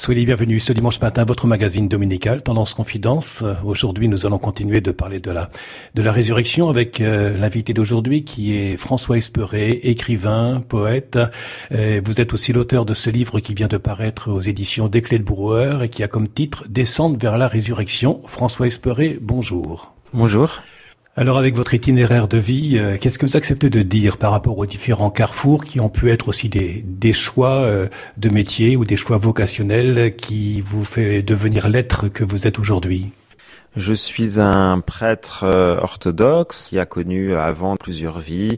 Soyez les bienvenus ce dimanche matin à votre magazine dominical Tendance Confidence. Aujourd'hui, nous allons continuer de parler de la de la résurrection avec euh, l'invité d'aujourd'hui qui est François Esperet, écrivain, poète. Euh, vous êtes aussi l'auteur de ce livre qui vient de paraître aux éditions Des de Brouwer et qui a comme titre Descendre vers la résurrection. François Esperet, bonjour. Bonjour. Alors avec votre itinéraire de vie, euh, qu'est-ce que vous acceptez de dire par rapport aux différents carrefours qui ont pu être aussi des, choix euh, de métier ou des choix vocationnels qui vous fait devenir l'être que vous êtes aujourd'hui? Je suis un prêtre euh, orthodoxe qui a connu avant plusieurs vies,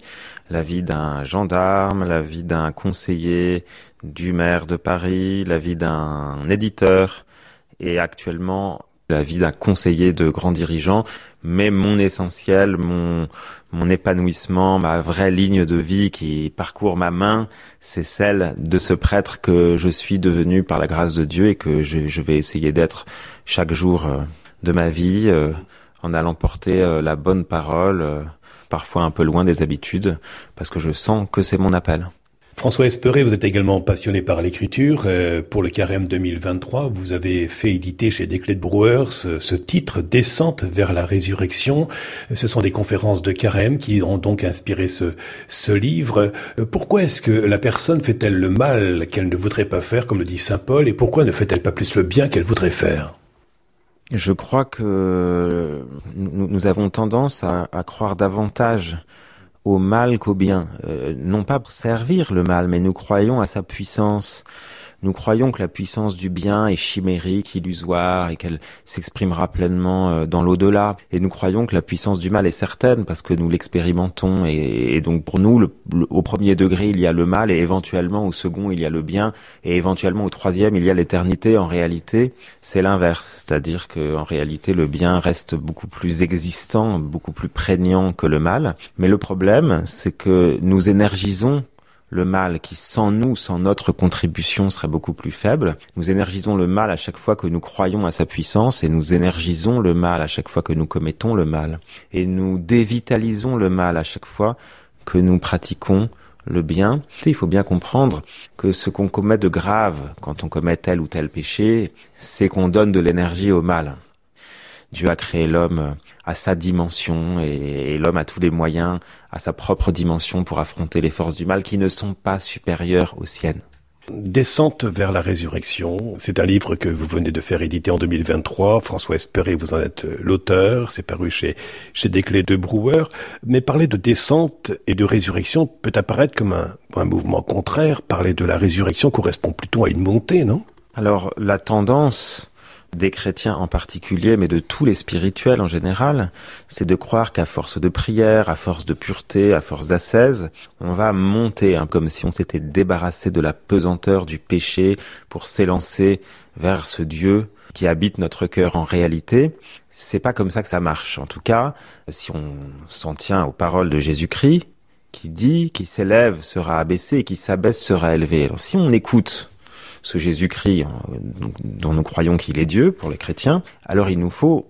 la vie d'un gendarme, la vie d'un conseiller du maire de Paris, la vie d'un éditeur. Et actuellement la vie d'un conseiller de grand dirigeant, mais mon essentiel, mon, mon épanouissement, ma vraie ligne de vie qui parcourt ma main, c'est celle de ce prêtre que je suis devenu par la grâce de Dieu et que je, je vais essayer d'être chaque jour euh, de ma vie euh, en allant porter euh, la bonne parole, parfois un peu loin des habitudes, parce que je sens que c'est mon appel. François Esperet, vous êtes également passionné par l'écriture. Euh, pour le Carême 2023, vous avez fait éditer chez Desclés de Brouwer ce, titre Descente vers la résurrection. Ce sont des conférences de Carême qui ont donc inspiré ce, livre. Euh, pourquoi est-ce que la personne fait-elle le mal qu'elle ne voudrait pas faire, comme le dit Saint Paul, et pourquoi ne fait-elle pas plus le bien qu'elle voudrait faire? Je crois que nous, avons tendance à croire davantage au mal qu'au bien. Euh, non pas pour servir le mal, mais nous croyons à sa puissance. Nous croyons que la puissance du bien est chimérique, illusoire et qu'elle s'exprimera pleinement euh, dans l'au-delà. Et nous croyons que la puissance du mal est certaine parce que nous l'expérimentons. Et, donc pour nous, au premier degré, il y a le mal et éventuellement au second, il y a le bien et éventuellement au troisième, il y a l'éternité. En réalité, c'est l'inverse. C'est-à-dire qu'en réalité, le bien reste beaucoup plus existant, beaucoup plus prégnant que le mal. Mais le problème, c'est que nous énergisons le mal qui, sans nous, sans notre contribution, serait beaucoup plus faible. Nous énergisons le mal à chaque fois que nous croyons à sa puissance et nous énergisons le mal à chaque fois que nous commettons le mal. Et nous dévitalisons le mal à chaque fois que nous pratiquons le bien. Il faut bien comprendre que ce qu'on commet de grave quand on commet tel ou tel péché, c'est qu'on donne de l'énergie au mal. Dieu a créé l'homme à sa dimension et, l'homme a tous les moyens à sa propre dimension pour affronter les forces du mal qui ne sont pas supérieures aux siennes. Descente vers la résurrection, c'est un livre que vous venez de faire éditer en 2023. François Espéré, vous en êtes l'auteur. C'est paru chez, chez Desclés de Brouwer. Mais parler de descente et de résurrection peut apparaître comme un, un mouvement contraire. Parler de la résurrection correspond plutôt à une montée, non? Alors, la tendance des chrétiens en particulier, mais de tous les spirituels en général, c'est de croire qu'à force de prière, à force de pureté, à force d'ascèse, on va monter, hein, comme si on s'était débarrassé de la pesanteur du péché pour s'élancer vers ce Dieu qui habite notre cœur en réalité. C'est pas comme ça que ça marche. En tout cas, si on s'en tient aux paroles de Jésus-Christ, qui dit qui s'élève sera abaissé et qui s'abaisse sera élevé. Si on écoute ce Jésus-Christ hein, dont nous croyons qu'il est Dieu pour les chrétiens, alors il nous faut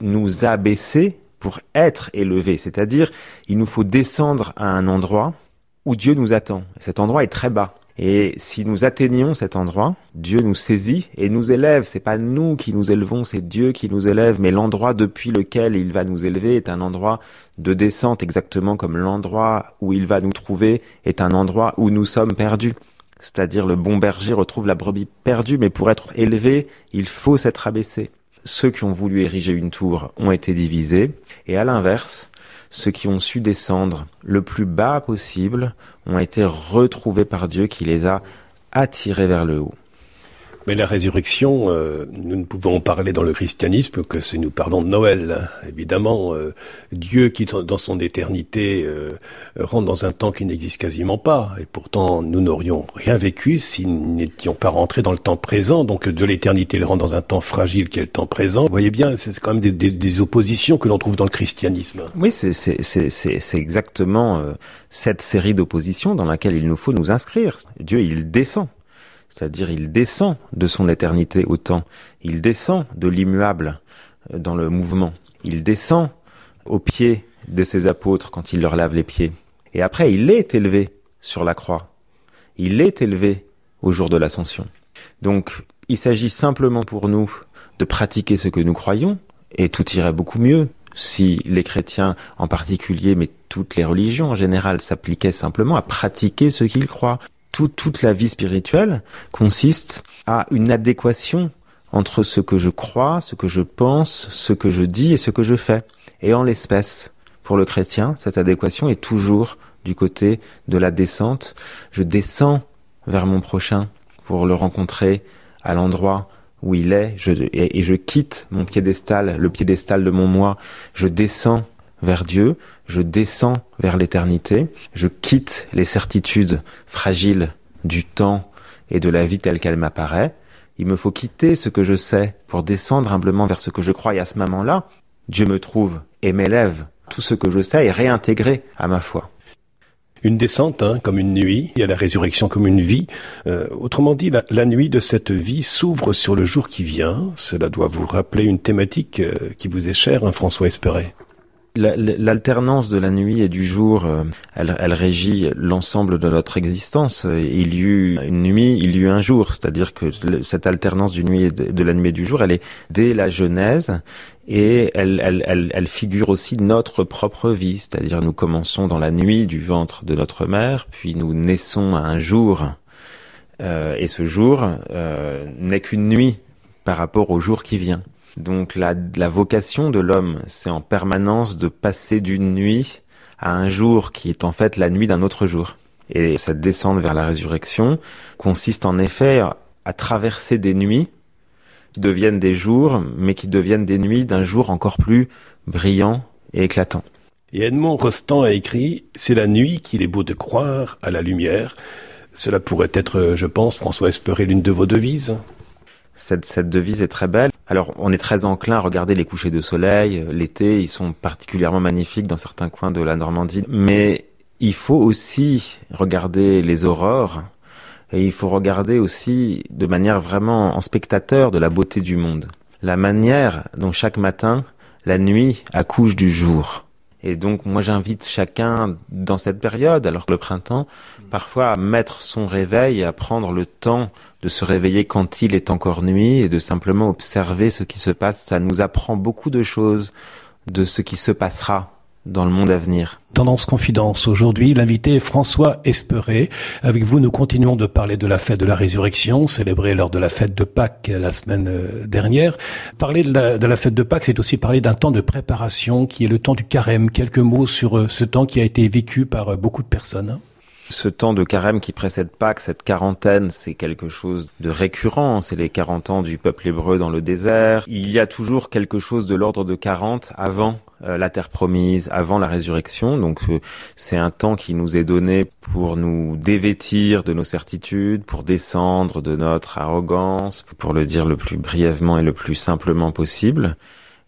nous abaisser pour être élevés, c'est-à-dire il nous faut descendre à un endroit où Dieu nous attend. Cet endroit est très bas. Et si nous atteignons cet endroit, Dieu nous saisit et nous élève. C'est pas nous qui nous élevons, c'est Dieu qui nous élève. Mais l'endroit depuis lequel il va nous élever est un endroit de descente, exactement comme l'endroit où il va nous trouver est un endroit où nous sommes perdus. C'est-à-dire le bon berger retrouve la brebis perdue, mais pour être élevé, il faut s'être abaissé. Ceux qui ont voulu ériger une tour ont été divisés, et à l'inverse, ceux qui ont su descendre le plus bas possible ont été retrouvés par Dieu qui les a attirés vers le haut. Mais la résurrection, euh, nous ne pouvons parler dans le christianisme que si nous parlons de Noël. Évidemment, euh, Dieu qui, dans son éternité, euh, rentre dans un temps qui n'existe quasiment pas. Et pourtant, nous n'aurions rien vécu si nous n'étions pas rentrés dans le temps présent. Donc, de l'éternité, il rentre dans un temps fragile qui est le temps présent. Vous voyez bien, c'est quand même des, des, des, oppositions que l'on trouve dans le christianisme. Oui, c'est exactement cette série d'oppositions dans laquelle il nous faut nous inscrire. Dieu, il descend c'est-à-dire il descend de son éternité au temps, il descend de l'immuable euh, dans le mouvement, il descend aux pieds de ses apôtres quand il leur lave les pieds. Et après, il est élevé sur la croix. Il est élevé au jour de l'ascension. Donc, Il s'agit simplement pour nous de pratiquer ce que nous croyons, et tout irait beaucoup mieux si les chrétiens en particulier, mais toutes les religions en général, s'appliquaient simplement à pratiquer ce qu'ils croient. Toute la vie spirituelle consiste à une adéquation entre ce que je crois, ce que je pense, ce que je dis et ce que je fais. Et en l'espèce, pour le chrétien, cette adéquation est toujours du côté de la descente. Je descends vers mon prochain pour le rencontrer à l'endroit où il est, et, je quitte mon piédestal, le piédestal de mon moi, je descends vers Dieu, je descends vers l'éternité, je quitte les certitudes fragiles du temps et de la vie telle qu'elle m'apparaît. Il me faut quitter ce que je sais pour descendre humblement vers ce que je crois et à ce moment-là, Dieu me trouve et m'élève. Tout ce que je sais est réintégré à ma foi. Une descente, hein, comme une nuit, il y a la résurrection comme une vie. Euh, autrement dit, la, nuit de cette vie s'ouvre sur le jour qui vient. Cela doit vous rappeler une thématique euh, qui vous est chère, hein, François Espéré. L'alternance de la nuit et du jour, euh, elle, régit l'ensemble de notre existence. Il y eut une nuit, il y eut un jour, c'est-à-dire que cette alternance du nuit et de, la nuit et du jour, elle est dès la Genèse et elle, figure aussi notre propre vie, c'est-à-dire nous commençons dans la nuit du ventre de notre mère, puis nous naissons à un jour, euh, et ce jour euh, n'est qu'une nuit par rapport au jour qui vient. Donc la, vocation de l'homme, c'est en permanence de passer d'une nuit à un jour qui est en fait la nuit d'un autre jour. Et cette descente vers la résurrection consiste en effet à traverser des nuits qui deviennent des jours, mais qui deviennent des nuits d'un jour encore plus brillant et éclatant. Et Edmond Rostand a écrit C'est la nuit qu'il est beau de croire à la lumière. Cela pourrait être, je pense, François Espéré, l'une de vos devises. Cette, cette devise est très belle. Alors, on est très enclin à regarder les couchers de soleil. L'été, ils sont particulièrement magnifiques dans certains coins de la Normandie. Mais il faut aussi regarder les aurores et il faut regarder aussi de manière vraiment en spectateur de la beauté du monde. La manière dont chaque matin, la nuit accouche du jour. Et donc moi j'invite chacun dans cette période, alors que le printemps, parfois à mettre son réveil et à prendre le temps de se réveiller quand il est encore nuit et de simplement observer ce qui se passe. Ça nous apprend beaucoup de choses de ce qui se passera dans le monde à venir. Tendance Confidence. Aujourd'hui, l'invité est François Esperé. Avec vous, nous continuons de parler de la fête de la résurrection, célébrée lors de la fête de Pâques la semaine euh, dernière. Parler de la, de la fête de Pâques, c'est aussi parler d'un temps de préparation qui est le temps du carême. Quelques mots sur euh, ce temps qui a été vécu par euh, beaucoup de personnes. Ce temps de carême qui précède Pâques, cette quarantaine, c'est quelque chose de récurrent. C'est les 40 ans du peuple hébreu dans le désert. Il y a toujours quelque chose de l'ordre de 40 avant euh, la terre promise, avant la résurrection. Donc euh, c'est un temps qui nous est donné pour nous dévêtir de nos certitudes, pour descendre de notre arrogance, pour le dire le plus brièvement et le plus simplement possible,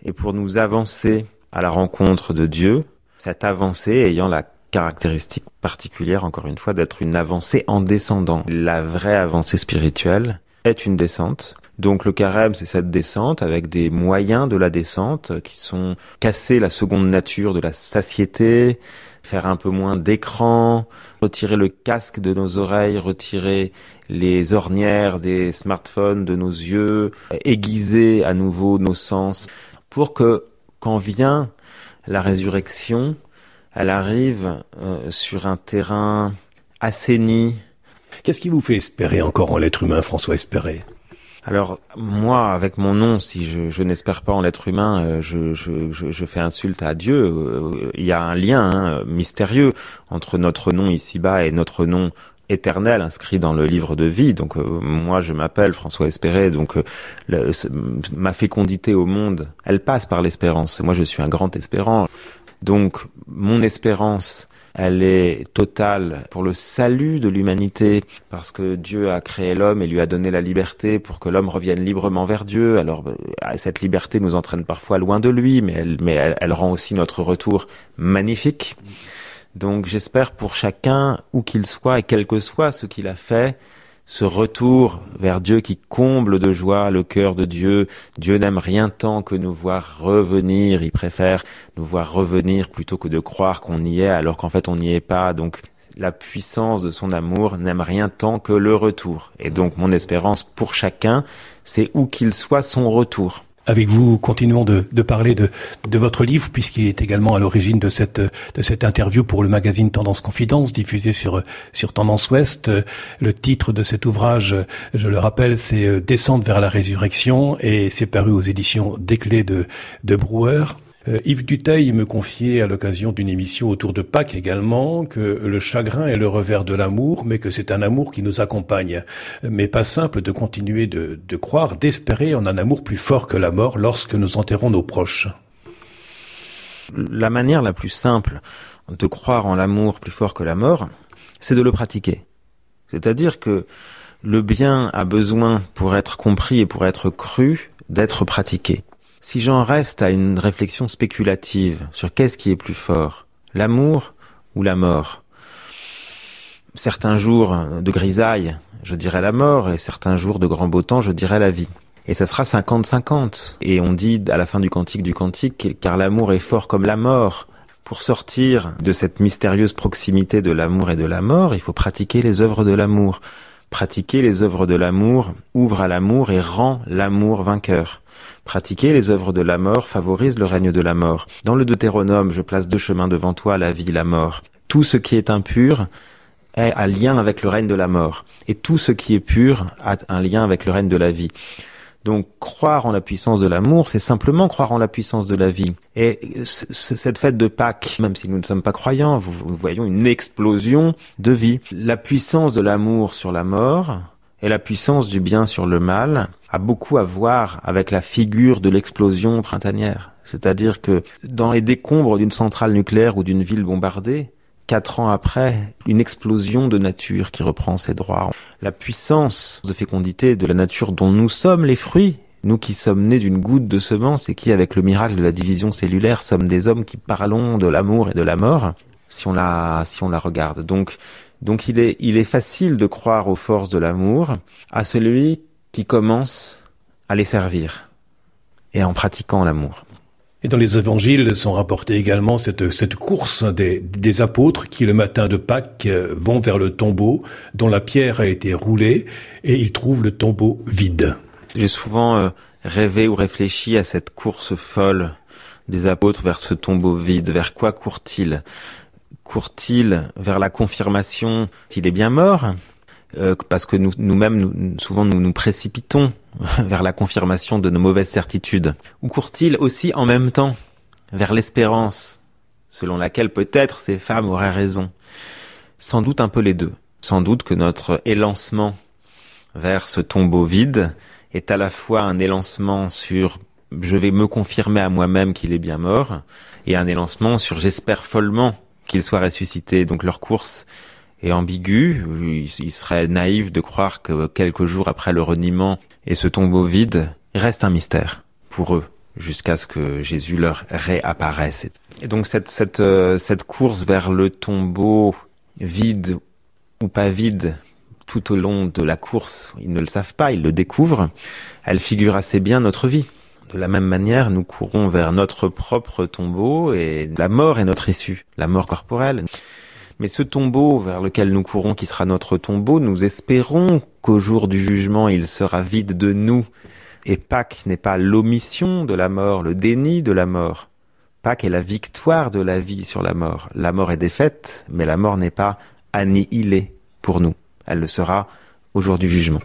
et pour nous avancer à la rencontre de Dieu, cette avancée ayant la caractéristique particulière, encore une fois, d'être une avancée en descendant. La vraie avancée spirituelle est une descente. Donc le carême, c'est cette descente avec des moyens de la descente qui sont casser la seconde nature de la satiété, faire un peu moins d'écran, retirer le casque de nos oreilles, retirer les ornières des smartphones de nos yeux, aiguiser à nouveau nos sens pour que quand vient la résurrection, elle arrive euh, sur un terrain assaini. Qu'est-ce qui vous fait espérer encore en l'être humain, François Espérer alors moi, avec mon nom, si je, n'espère pas en l'être humain, euh, je, je, fais insulte à Dieu. Euh, il y a un lien hein, mystérieux entre notre nom ici-bas et notre nom éternel inscrit dans le livre de vie. Donc moi, je m'appelle François Espéré. Donc ma fécondité au monde, elle passe par l'espérance. Moi, je suis un grand espérant. Donc mon espérance, elle est totale pour le salut de l'humanité, parce que Dieu a créé l'homme et lui a donné la liberté pour que l'homme revienne librement vers Dieu. Alors euh, cette liberté nous entraîne parfois loin de lui, mais elle, mais elle rend aussi notre retour magnifique. Donc j'espère pour chacun, où qu'il soit et quel que soit ce qu'il a fait, ce retour vers Dieu qui comble de joie le cœur de Dieu. Dieu n'aime rien tant que nous voir revenir. Il préfère nous voir revenir plutôt que de croire qu'on y est alors qu'en fait on n'y est pas. Donc la puissance de son amour n'aime rien tant que le retour. Et donc mon espérance pour chacun, c'est où qu'il soit son retour avec vous, continuons de, parler de, votre livre, puisqu'il est également à l'origine de cette, interview pour le magazine Tendance Confidence, diffusé sur, sur Tendance Ouest. Le titre de cet ouvrage, je le rappelle, c'est Descendre vers la résurrection, et c'est paru aux éditions Desclés de, de Brouwer. Euh, Yves Duteil me confiait à l'occasion d'une émission autour de Pâques également que le chagrin est le revers de l'amour, mais que c'est un amour qui nous accompagne. Mais pas simple de continuer de, de croire, d'espérer en un amour plus fort que la mort lorsque nous enterrons nos proches. La manière la plus simple de croire en l'amour plus fort que la mort, c'est de le pratiquer. C'est-à-dire que le bien a besoin, pour être compris et pour être cru, d'être pratiqué. Si j'en reste à une réflexion spéculative sur qu'est-ce qui est plus fort, l'amour ou la mort, certains jours de grisaille, je dirais la mort, et certains jours de grand beau temps, je dirais la vie. Et ça sera 50-50. Et on dit à la fin du cantique du cantique, car l'amour est fort comme la mort. Pour sortir de cette mystérieuse proximité de l'amour et de la mort, il faut pratiquer les œuvres de l'amour. Pratiquer les œuvres de l'amour ouvre à l'amour et rend l'amour vainqueur. Pratiquer les œuvres de la mort favorise le règne de la mort. Dans le Deutéronome, je place deux chemins devant toi, la vie, la mort. Tout ce qui est impur est un lien avec le règne de la mort. Et tout ce qui est pur a un lien avec le règne de la vie. Donc croire en la puissance de l'amour, c'est simplement croire en la puissance de la vie. Et cette fête de Pâques, même si nous ne sommes pas croyants, nous voyons une explosion de vie. La puissance de l'amour sur la mort, et la puissance du bien sur le mal a beaucoup à voir avec la figure de l'explosion printanière. C'est-à-dire que dans les décombres d'une centrale nucléaire ou d'une ville bombardée, quatre ans après, une explosion de nature qui reprend ses droits. La puissance de fécondité de la nature dont nous sommes les fruits, nous qui sommes nés d'une goutte de semence et qui, avec le miracle de la division cellulaire, sommes des hommes qui parlons de l'amour et de la mort, si on la, si on la regarde. Donc, donc il est, il est facile de croire aux forces de l'amour à celui qui commence à les servir et en pratiquant l'amour. Et dans les évangiles sont rapportés également cette, cette course des, des apôtres qui, le matin de Pâques, vont vers le tombeau dont la pierre a été roulée et ils trouvent le tombeau vide. J'ai souvent euh, rêvé ou réfléchi à cette course folle des apôtres vers ce tombeau vide. Vers quoi courent-ils court-il vers la confirmation qu'il est bien mort? Euh, parce que nous, nous-mêmes, souvent, nous nous précipitons vers la confirmation de nos mauvaises certitudes. Ou court-il aussi en même temps vers l'espérance, selon laquelle peut-être ces femmes auraient raison? Sans doute un peu les deux. Sans doute que notre élancement vers ce tombeau vide est à la fois un élancement sur je vais me confirmer à moi-même qu'il est bien mort, et un élancement sur j'espère follement qu'ils soient ressuscités. Donc leur course est ambiguë. Il serait naïf de croire que quelques jours après le reniement et ce tombeau vide reste un mystère pour eux jusqu'à ce que Jésus leur réapparaisse. Et donc cette, cette, euh, cette course vers le tombeau vide ou pas vide tout au long de la course, ils ne le savent pas, ils le découvrent, elle figure assez bien notre vie. De la même manière, nous courons vers notre propre tombeau et la mort est notre issue, la mort corporelle. Mais ce tombeau vers lequel nous courons, qui sera notre tombeau, nous espérons qu'au jour du jugement, il sera vide de nous. Et Pâques n'est pas l'omission de la mort, le déni de la mort. Pâques est la victoire de la vie sur la mort. La mort est défaite, mais la mort n'est pas annihilée pour nous. Elle le sera au jour du jugement.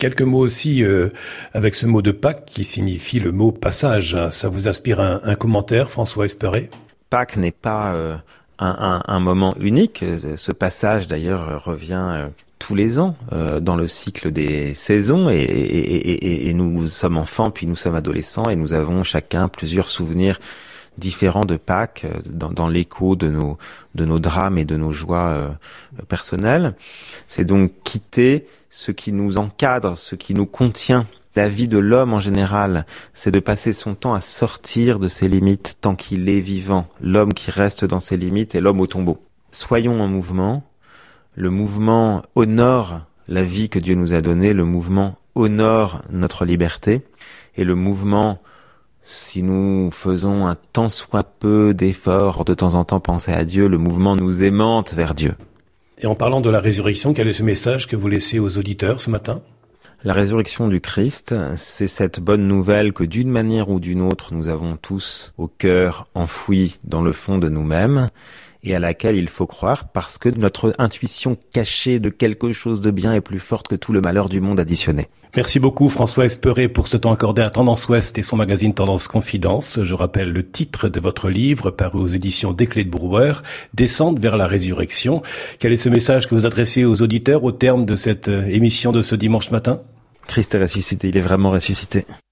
Quelques mots aussi euh, avec ce mot de Pâques qui signifie le mot passage. Ça vous inspire un, un commentaire, François Espéré Pâques n'est pas euh, un, un, un, moment unique. Ce passage d'ailleurs revient euh, tous les ans dans le cycle des saisons et, et, et, et, nous sommes enfants puis nous sommes adolescents et nous avons chacun plusieurs souvenirs différents de Pâques dans, dans l'écho de nos de nos drames et de nos joies personnelles. C'est donc quitter ce qui nous encadre, ce qui nous contient. La vie de l'homme en général, c'est de passer son temps à sortir de ses limites tant qu'il est vivant. L'homme qui reste dans ses limites est l'homme au tombeau. Soyons en mouvement. Le mouvement honore la vie que Dieu nous a donnée. Le mouvement honore notre liberté. Et le mouvement, si nous faisons un tant soit peu d'efforts, de temps en temps penser à Dieu, le mouvement nous aimante vers Dieu. Et en parlant de la résurrection, quel est ce message que vous laissez aux auditeurs ce matin? La résurrection du Christ, c'est cette bonne nouvelle que d'une manière ou d'une autre, nous avons tous au cœur enfoui dans le fond de nous-mêmes et à laquelle il faut croire parce que notre intuition cachée de quelque chose de bien est plus forte que tout le malheur du monde additionné. Merci beaucoup François Esperé pour ce temps accordé à Tendance Ouest et son magazine Tendance Confidence. Je rappelle le titre de votre livre paru aux éditions Des Clés de Brouwer, Descente vers la résurrection. Quel est ce message que vous adressez aux auditeurs au terme de cette euh, émission de ce dimanche matin? Christ est ressuscité, il est vraiment ressuscité.